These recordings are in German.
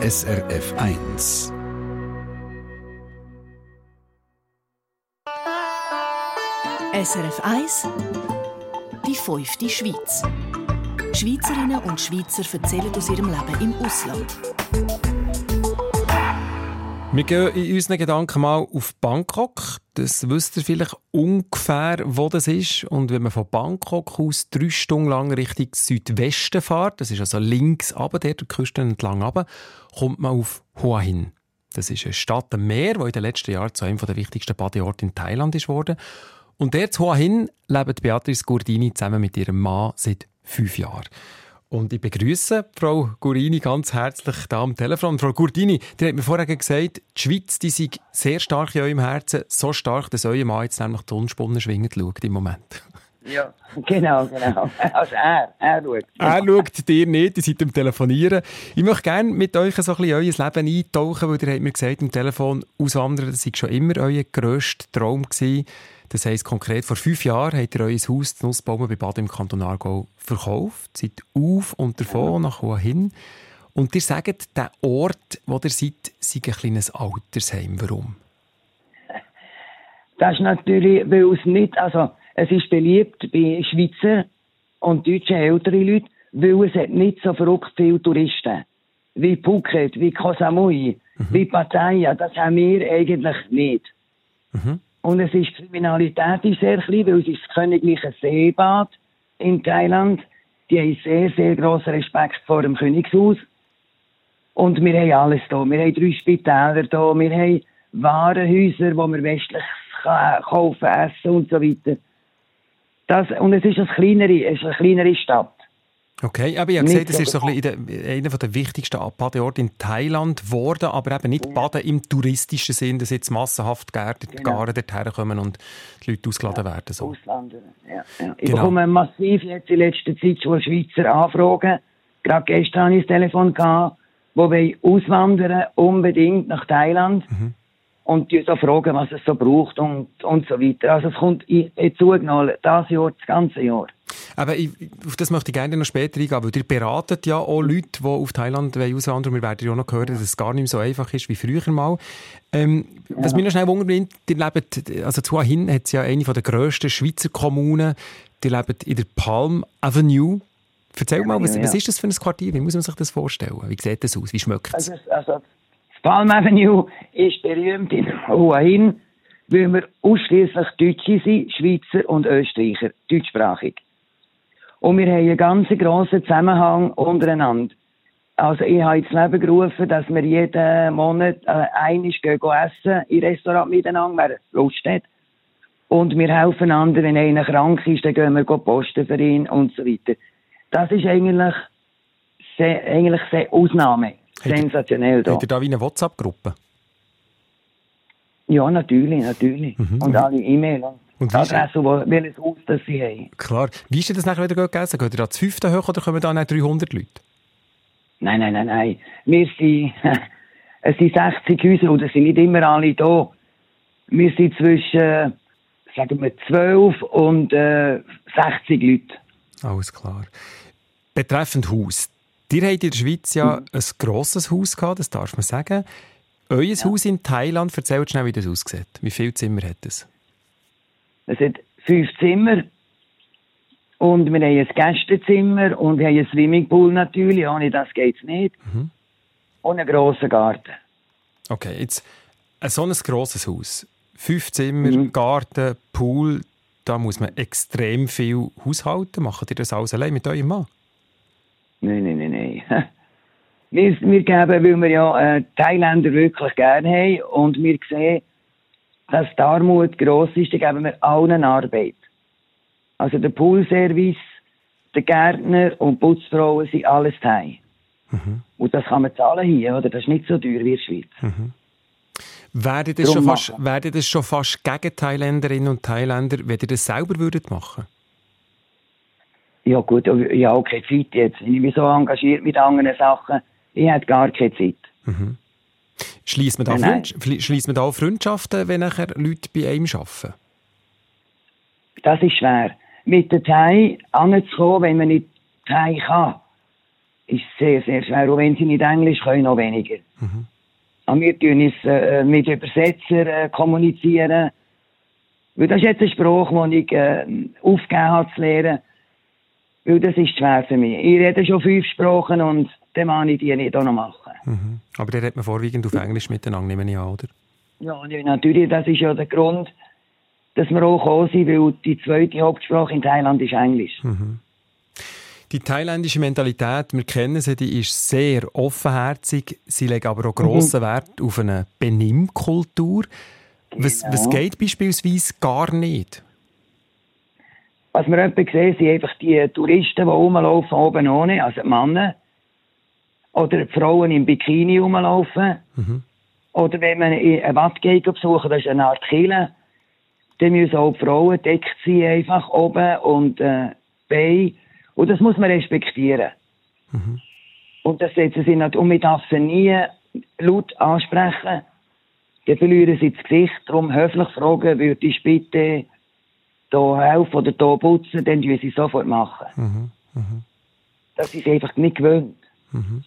SRF 1. SRF 1 Die fünfte Schweiz. Schweizerinnen und Schweizer erzählen aus ihrem Leben im Ausland. Wir gehen in unseren Gedanken mal auf Bangkok. Das wisst ihr vielleicht ungefähr, wo das ist. Und wenn man von Bangkok aus drei Stunden lang Richtung Südwesten fährt, das ist also links runter, der Küste entlang runter, kommt man auf Hua Hin. Das ist eine Stadt am Meer, die in den letzten Jahren zu einem der wichtigsten Badeorte in Thailand ist. Und der zu Hua Hin lebt Beatrice Gurdini zusammen mit ihrem Mann seit fünf Jahren. Und ich begrüße Frau Gurini ganz herzlich da am Telefon. Frau Gurdini, die hat mir vorher gesagt, die Schweiz die sei sehr stark in eurem Herzen, so stark, dass euer Mann jetzt nämlich die Unspunnen schwingend schaut im Moment. Ja, genau, genau. Also er, er schaut. Er schaut dir nicht, ihr seid am Telefonieren. Ich möchte gerne mit euch so ein bisschen euer Leben eintauchen, weil ihr habt mir gesagt, im Telefon auswandern, das war schon immer euer grösster Traum gewesen. Das heisst konkret, vor fünf Jahren habt ihr euer Haus, die Nussbaumen bei Bad im Kanton Aargau, verkauft, seid auf und davon, nach wohin. Und ihr sagt, der Ort, wo ihr seid, sei ein kleines Altersheim. Warum? Das ist natürlich, weil es nicht, also es ist beliebt bei Schweizer und deutschen älteren Leuten, weil es hat nicht so verrückt viele Touristen. Wie Phuket, wie Koh Samui, mhm. wie Pattaya, das haben wir eigentlich nicht. Mhm. Und es ist, die Kriminalität ist sehr klein, weil es ist das königliche Seebad in Thailand. Die haben sehr, sehr grossen Respekt vor dem Königshaus. Und wir haben alles hier. Wir haben drei Spitäler hier. Wir haben Warenhäuser, wo man westlich kaufen, essen und so weiter. Das, und es ist, eine kleinere, es ist eine kleinere Stadt. Okay, aber ich habe gesehen, das ist so ein einer der wichtigsten Badeorte in Thailand geworden, aber eben nicht ja. Baden im touristischen Sinn, dass jetzt massenhaft Gärten, genau. Garen dorthin kommen und die Leute ausgeladen ja, werden. So. Ausländer, ja. ja. Ich genau. bekomme massiv jetzt in letzter Zeit schon Schweizer Anfragen. Gerade gestern hatte ich das Telefon, gehabt, wo wir auswandern unbedingt nach Thailand. Mhm und die so fragen, was es so braucht und, und so weiter. Also es kommt zugenommen, das Jahr, das ganze Jahr. Aber ich, auf das möchte ich gerne noch später eingehen, weil ihr beratet ja auch Leute, die auf Thailand auswandern Wir werden ja auch noch hören, dass es gar nicht mehr so einfach ist wie früher mal. Ähm, ja. Was mich noch schnell wundert, ihr lebt, also zu Hin hat es ja eine der grössten Schweizer Kommunen, die lebt in der Palm Avenue. Erzähl mal, was, was, ist das für ein Quartier? Wie muss man sich das vorstellen? Wie sieht das aus? Wie schmeckt es? Also, also Palm Avenue ist berühmt in Hin, weil wir ausschließlich Deutsche sind, Schweizer und Österreicher, deutschsprachig. Und wir haben einen ganz grossen Zusammenhang untereinander. Also ich habe ins Leben gerufen, dass wir jeden Monat äh, einmal gehen essen im Restaurant miteinander, wer Lust hat. Und wir helfen anderen, wenn einer krank ist, dann gehen wir posten für ihn und so weiter. Das ist eigentlich sehr, eigentlich sehr Ausnahme. Sensationell da. Habt ihr da wie eine WhatsApp-Gruppe? Ja, natürlich, natürlich. Mhm. Und alle E-Mails. Und Adresse, wo, welches Haus das sie haben. Klar. Wie ist das nachher wieder gegessen? Geht ihr da zu fünften hoch oder kommen da nicht 300 Leute? Nein, nein, nein, nein. Wir sind, es sind 60 Häuser und es sind nicht immer alle da. Wir sind zwischen, sagen wir, 12 und äh, 60 Leute. Alles klar. Betreffend Haus. Ihr habt in der Schweiz ja mhm. ein grosses Haus gehabt, das darf man sagen. Euer ja. Haus in Thailand, erzählt schnell, wie das aussieht. Wie viele Zimmer hat es? Es hat fünf Zimmer. Und wir haben ein Gästezimmer und wir haben einen Swimmingpool natürlich. Ohne das geht es nicht. Mhm. Und einen grossen Garten. Okay, jetzt so ein grosses Haus. Fünf Zimmer, mhm. Garten, Pool. Da muss man extrem viel haushalten. Macht ihr das alles allein mit eurem Mann? Nein, nein, nein, nein. Wir, wir geben, weil wir ja äh, Thailänder wirklich gerne haben und wir sehen, dass die Armut gross ist, dann geben wir allen Arbeit. Also der Poolservice, der Gärtner und die Putzfrauen sind alles Thai. Mhm. Und das kann man zahlen hier, oder? Das ist nicht so teuer wie in der Schweiz. Mhm. Wäre das, schon fast, wäre das schon fast gegen Thailänderinnen und Thailänder, wenn ihr das selber würdet machen ja gut, ich habe keine Zeit jetzt. Ich bin so engagiert mit anderen Sachen, ich habe gar keine Zeit. Mhm. Schließt man, da nein, nein. man da Freundschaften, wenn nachher Leute bei einem arbeiten? Das ist schwer. Mit der Thai anzukommen, wenn man nicht Thai kann. ist sehr, sehr schwer. Und wenn sie nicht Englisch können, noch weniger. Mhm. Und wir tun uns äh, mit Übersetzer äh, kommunizieren. Weil das ist jetzt ein Spruch, den ich äh, aufgegeben habe zu lernen. Weil das ist schwer für mich. Ich rede schon fünf Sprachen und dann kann ich die nicht auch noch machen. Mhm. Aber der redet man vorwiegend auf Englisch miteinander, nehme ich an, oder? Ja, natürlich, das ist ja der Grund, dass wir auch gekommen sind, weil die zweite Hauptsprache in Thailand ist Englisch. Mhm. Die thailändische Mentalität, wir kennen sie, die ist sehr offenherzig. Sie legen aber auch grossen mhm. Wert auf eine Benimmkultur. Was, genau. was geht beispielsweise gar nicht? Was wir etwa sehen, sind einfach die Touristen, die rumlaufen, oben ohne, also die Männer. Oder die Frauen im Bikini rumlaufen. Mhm. Oder wenn man eine Watt geht besuchen, das ist eine Art Kille, dann müssen auch die Frauen deckt sie einfach oben und äh, Beine. Und das muss man respektieren. Mhm. Und das setzen sie nicht, und man darf sie nie laut ansprechen. Dann verlieren sie das Gesicht. Darum höflich fragen, würde ich bitte hier helfen oder hier putzen, dann würden sie sofort machen. Mhm. Mhm. Das ist einfach nicht gewöhnt. Mhm.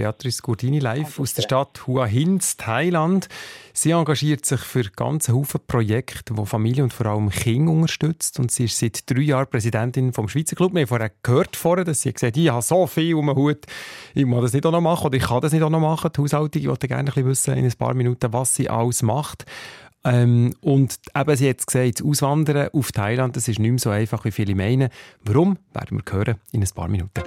Beatrice Gurdini live aus der Stadt Hua Hin, Thailand. Sie engagiert sich für ganze Haufen Projekte, die Familie und vor allem Kinder unterstützt. Und sie ist seit drei Jahren Präsidentin vom Schweizer Club. Wir haben vorher gehört, vorher, dass sie gesagt hat, ich habe so viel um den Hut, ich muss das nicht auch noch machen oder ich kann das nicht auch noch machen. Die Haushaltung, ich wollte gerne ein wissen in ein paar Minuten, was sie alles macht. Ähm, und eben, sie hat gesagt, Auswandern auf Thailand, das ist nicht mehr so einfach, wie viele meinen. Warum, werden wir hören in ein paar Minuten.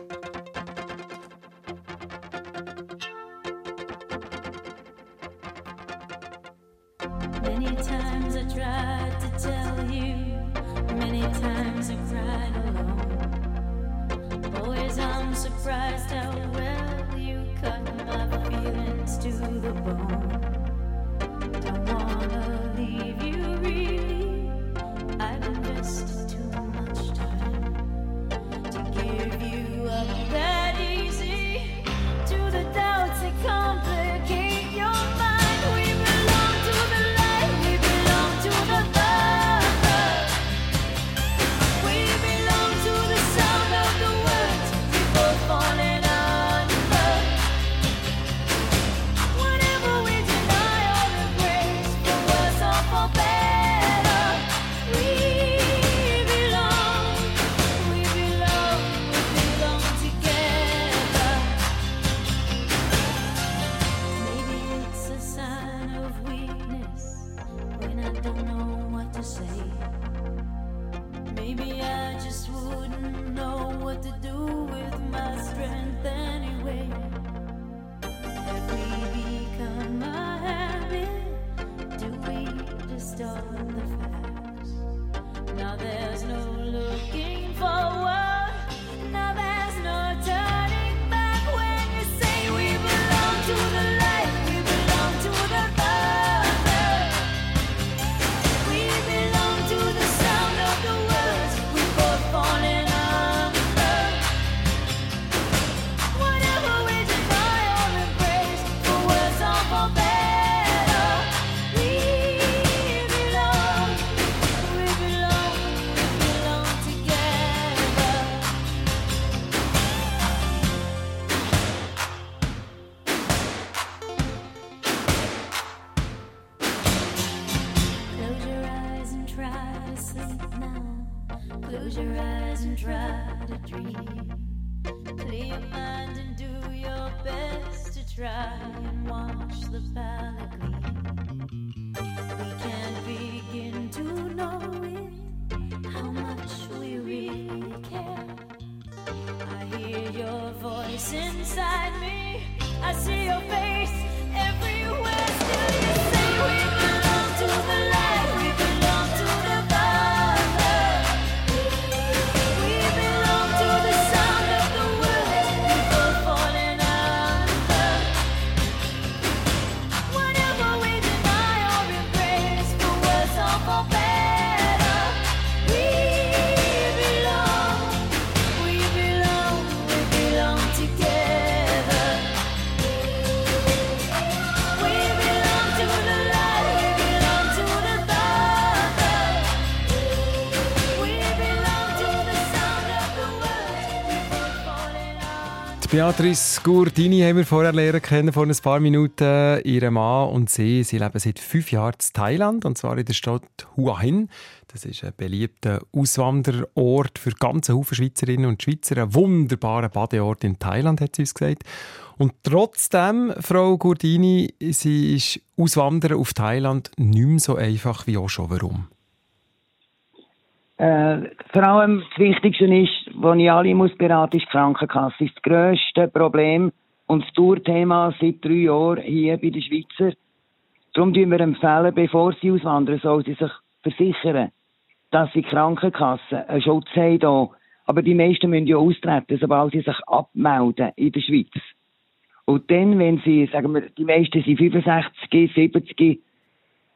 stole the Beatrice Gurdini haben wir vorher lernen kennen, vor ein paar Minuten. Ihre Mann und sie, sie leben seit fünf Jahren in Thailand, und zwar in der Stadt Hua Hin. Das ist ein beliebter Auswanderort für ganze Haufen Schweizerinnen und Schweizer. Ein wunderbarer Badeort in Thailand, hat sie uns gesagt. Und trotzdem, Frau Gurdini, sie ist Auswandern auf Thailand nicht mehr so einfach wie auch schon. Warum? Äh, vor allem das Wichtigste ist, was ich alle muss beraten, ist die Krankenkasse. Das ist das grösste Problem und das Tourthema seit drei Jahren hier bei den Schweizer. Darum empfehlen wir empfehlen, bevor sie auswandern, sollen sie sich versichern, dass sie Krankenkasse einen Schutz haben hier. Aber die meisten müssen ja austreten, sobald sie sich abmelden in der Schweiz. Und dann, wenn sie, sagen wir, die meisten sind 65, 70,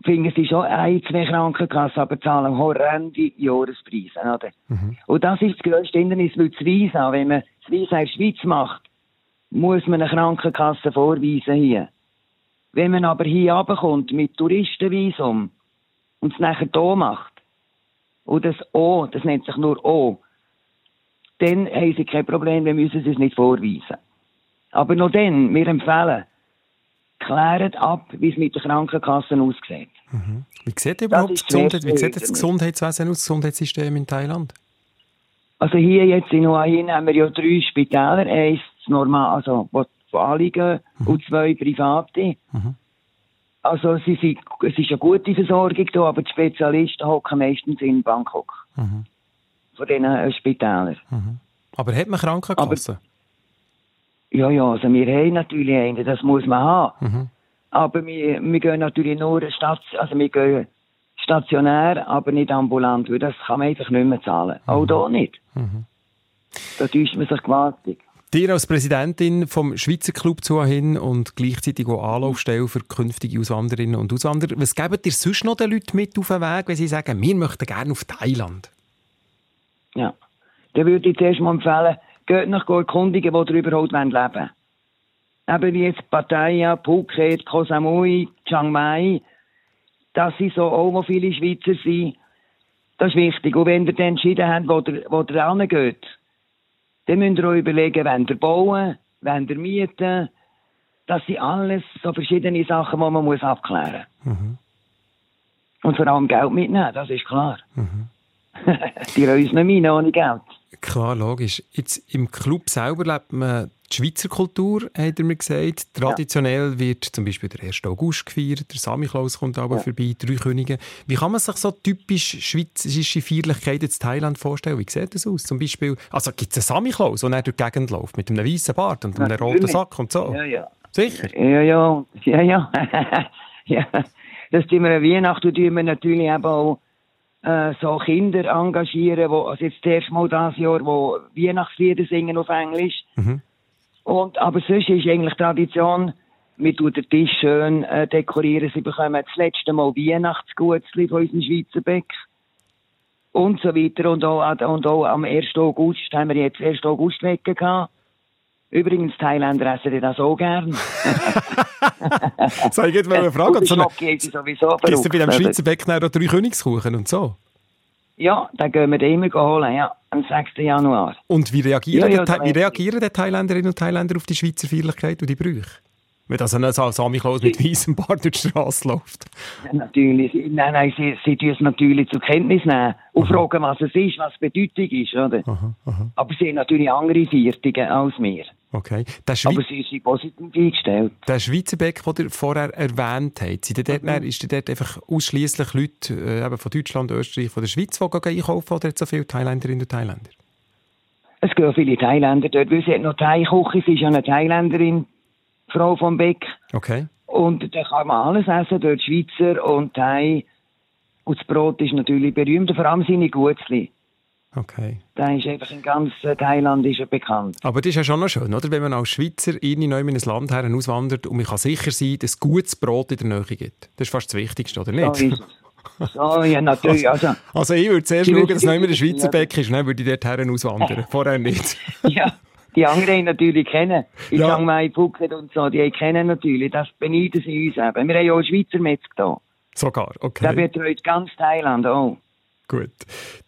finden sie schon ein, zwei Krankenkassen, aber zahlen horrende Jahrespreise. Oder? Mhm. Und das ist das grösste Hindernis, weil das Visa, wenn man das Visa in der Schweiz macht, muss man eine Krankenkasse vorweisen hier. Wenn man aber hier runterkommt mit Touristenvisum und es nachher hier macht, und das O, das nennt sich nur O, dann haben sie kein Problem, wir müssen es nicht vorweisen. Aber noch dann, wir empfehlen, klären ab, wie es mit den Krankenkassen aussieht. Mhm. Wie sieht überhaupt das, Gesundheit, wie sieht das Gesundheitswesen aus, das Gesundheitssystem in Thailand? Also hier jetzt in Hua Hin haben wir ja drei Spitäler, eins normal, also wo alle gehen, mhm. und zwei private. Mhm. Also sie sind, es ist eine gute Versorgung da, aber die Spezialisten hocken meistens in Bangkok. Mhm. Von diesen äh, Spitälern. Mhm. Aber hat man Krankenkassen? Aber, ja, ja, also wir haben natürlich eine, das muss man haben. Mhm. Aber wir, wir gehen natürlich nur Station, also wir gehen stationär, aber nicht ambulant, weil das kann man einfach nicht mehr zahlen. Mhm. Auch da nicht. Mhm. Da täuscht man sich gewaltig. Dir als Präsidentin vom Schweizer Club zu hin und gleichzeitig auch Anlaufstelle für künftige Auswanderinnen und Auswanderer. Was geben dir sonst noch den Leuten mit auf den Weg, wenn sie sagen, wir möchten gerne auf Thailand? Ja, dann würde ich zuerst mal empfehlen, geht nach erkundigen, wo ihr überhaupt leben wollt. Eben wie jetzt Pattaya, Phuket, Koh Samui, Chiang Mai, das sind so auch, wo viele Schweizer sind. Das ist wichtig. Und wenn ihr dann entschieden habt, wo ihr, wo ihr hingeht, dann müsst ihr euch überlegen, wenn ihr bauen, wenn ihr mieten. Das sind alles so verschiedene Sachen, die man muss abklären muss. Mhm. Und vor allem Geld mitnehmen, das ist klar. Mhm. die nicht mehr ohne Geld. Klar, logisch. Jetzt im Club selber lebt man die Schweizer Kultur, hat er mir gesagt. Traditionell ja. wird zum Beispiel der 1. August gefeiert, der Samichlaus kommt aber ja. vorbei, drei Könige. Wie kann man sich so typisch schweizerische Feierlichkeiten in Thailand vorstellen? Wie sieht das aus? Zum Beispiel, also gibt es einen Samichlaus, der durch die Gegend läuft, mit einem weißen Bart und einem roten Sack und so? Ja, ja. Sicher? Ja, ja, ja, ja. ja. Das tun wir an Weihnachten tun wir natürlich auch äh, so Kinder engagieren, wo, also jetzt das erste Mal dieses Jahr, wo Weihnachtslieder singen auf Englisch. Mhm. Und, aber sonst ist eigentlich Tradition, wir tun den Tisch schön äh, dekorieren. Sie bekommen das letzte Mal Weihnachtsgutzli von unserem Schweizer Bäck. Und so weiter. Und auch, und auch am 1. August haben wir jetzt 1. August weg gehabt. Übrigens, Thailänder essen das auch gern. Soll ich jetzt mal eine Frage? So eine, sowieso es bei dem Schweizer Bäck noch drei Königskuchen und so? Ja, dann gehen wir den immer holen, ja, am 6. Januar. Und wie reagieren, ja, ja, die, wie reagieren die Thailänderinnen und Thailänder auf die Schweizer Feierlichkeit und die Brüche? Wenn also ein Samichlaus mit weißem Bart durch die Straße läuft. Ja, natürlich. Nein, nein, sie, sie tun es natürlich zur Kenntnis nehmen und aha. fragen, was es ist, was die Bedeutung ist. Oder? Aha, aha. Aber sie haben natürlich andere Feiertage als wir. Okay. Aber sie sind positiv eingestellt. Der Schweizer Bäck, den ihr vorher erwähnt habt, sind dort, mhm. ist dort einfach ausschließlich Leute äh, von Deutschland, Österreich, von der Schweiz, die einkaufen oder so viele Thailänderinnen und Thailänder? Es gehen viele Thailänder dort, weil sie hat noch Thai-Küche, sie ist ja eine Thailänderin, Frau vom Beck. Okay. Und da kann man alles essen, dort Schweizer und Thai. Und das Brot ist natürlich berühmt, vor allem seine Gutzli. Okay. Da ist einfach in ganz Thailand ist er bekannt. Aber das ist ja schon noch schön, oder? wenn man als Schweizer in ein Land her auswandert und man kann sicher sein, dass es gutes Brot in der Nähe gibt. Das ist fast das Wichtigste, oder nicht? So ist es. So, ja, natürlich. Also, also ich würde zuerst schauen, dass nicht mehr der Schweizer Bäck ist, dann würde ich dort her auswandern. Vorher nicht. ja, die anderen natürlich kennen. In ja. Chiang Mai, Phuket und so, die kennen natürlich. Das beneiden sie uns eben. Wir haben ja auch Schweizer Metzger da. Sogar, okay. Der betreut ganz Thailand auch. Gut.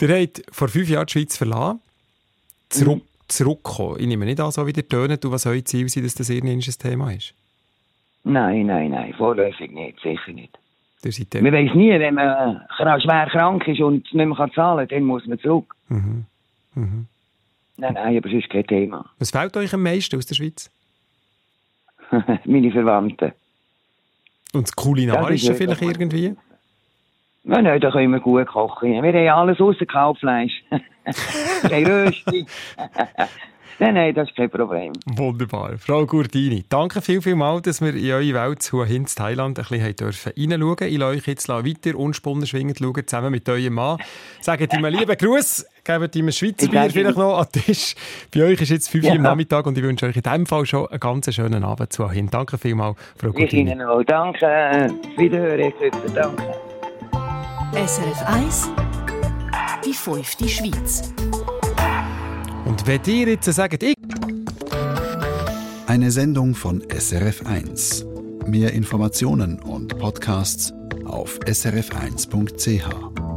Ihr habt vor fünf Jahren die Schweiz verlassen. Zurück, mhm. zurückkommen? Ich nehme nicht an, so wie ihr tönt, was euer Ziel sein, dass das irgendein Thema ist. Nein, nein, nein, vorläufig nicht, sicher nicht. Man weiss nie, wenn man schwer krank ist und nicht mehr zahlen kann, dann muss man zurück. mhm. Mhm. Nein, nein, aber sonst kein Thema. Was fehlt euch am meisten aus der Schweiz? Meine Verwandten. Und das Kulinarische Das ist vielleicht irgendwie? Nein, nein, da können wir gut kochen. Wir haben alles außer Kaufleisch. kein Rösti. nein, nein, das ist kein Problem. Wunderbar. Frau Gurdini, danke viel, viel mal, dass wir in eure Welt zu hin zu Thailand ein bisschen dürfen reinschauen. Ich lasse euch jetzt weiter unspunnen schwingend schauen, zusammen mit eurem Mann. Sagt ihm einen lieben Gruß, gebt ihm ein Schweizer Ich Bier vielleicht noch an den Tisch. Bei euch ist jetzt 5 Uhr am Ja. Nachmittag und ich wünsche euch in diesem Fall schon einen ganz schönen Abend zu hin. Danke vielmals, Frau Ich Gurdini. Ihnen auch. Danke. Wiederhören, danke. SRF 1 Die fünfte Schweiz. Und wenn ihr jetzt sagt, ich Eine Sendung von SRF1. Mehr Informationen und Podcasts auf srf1.ch.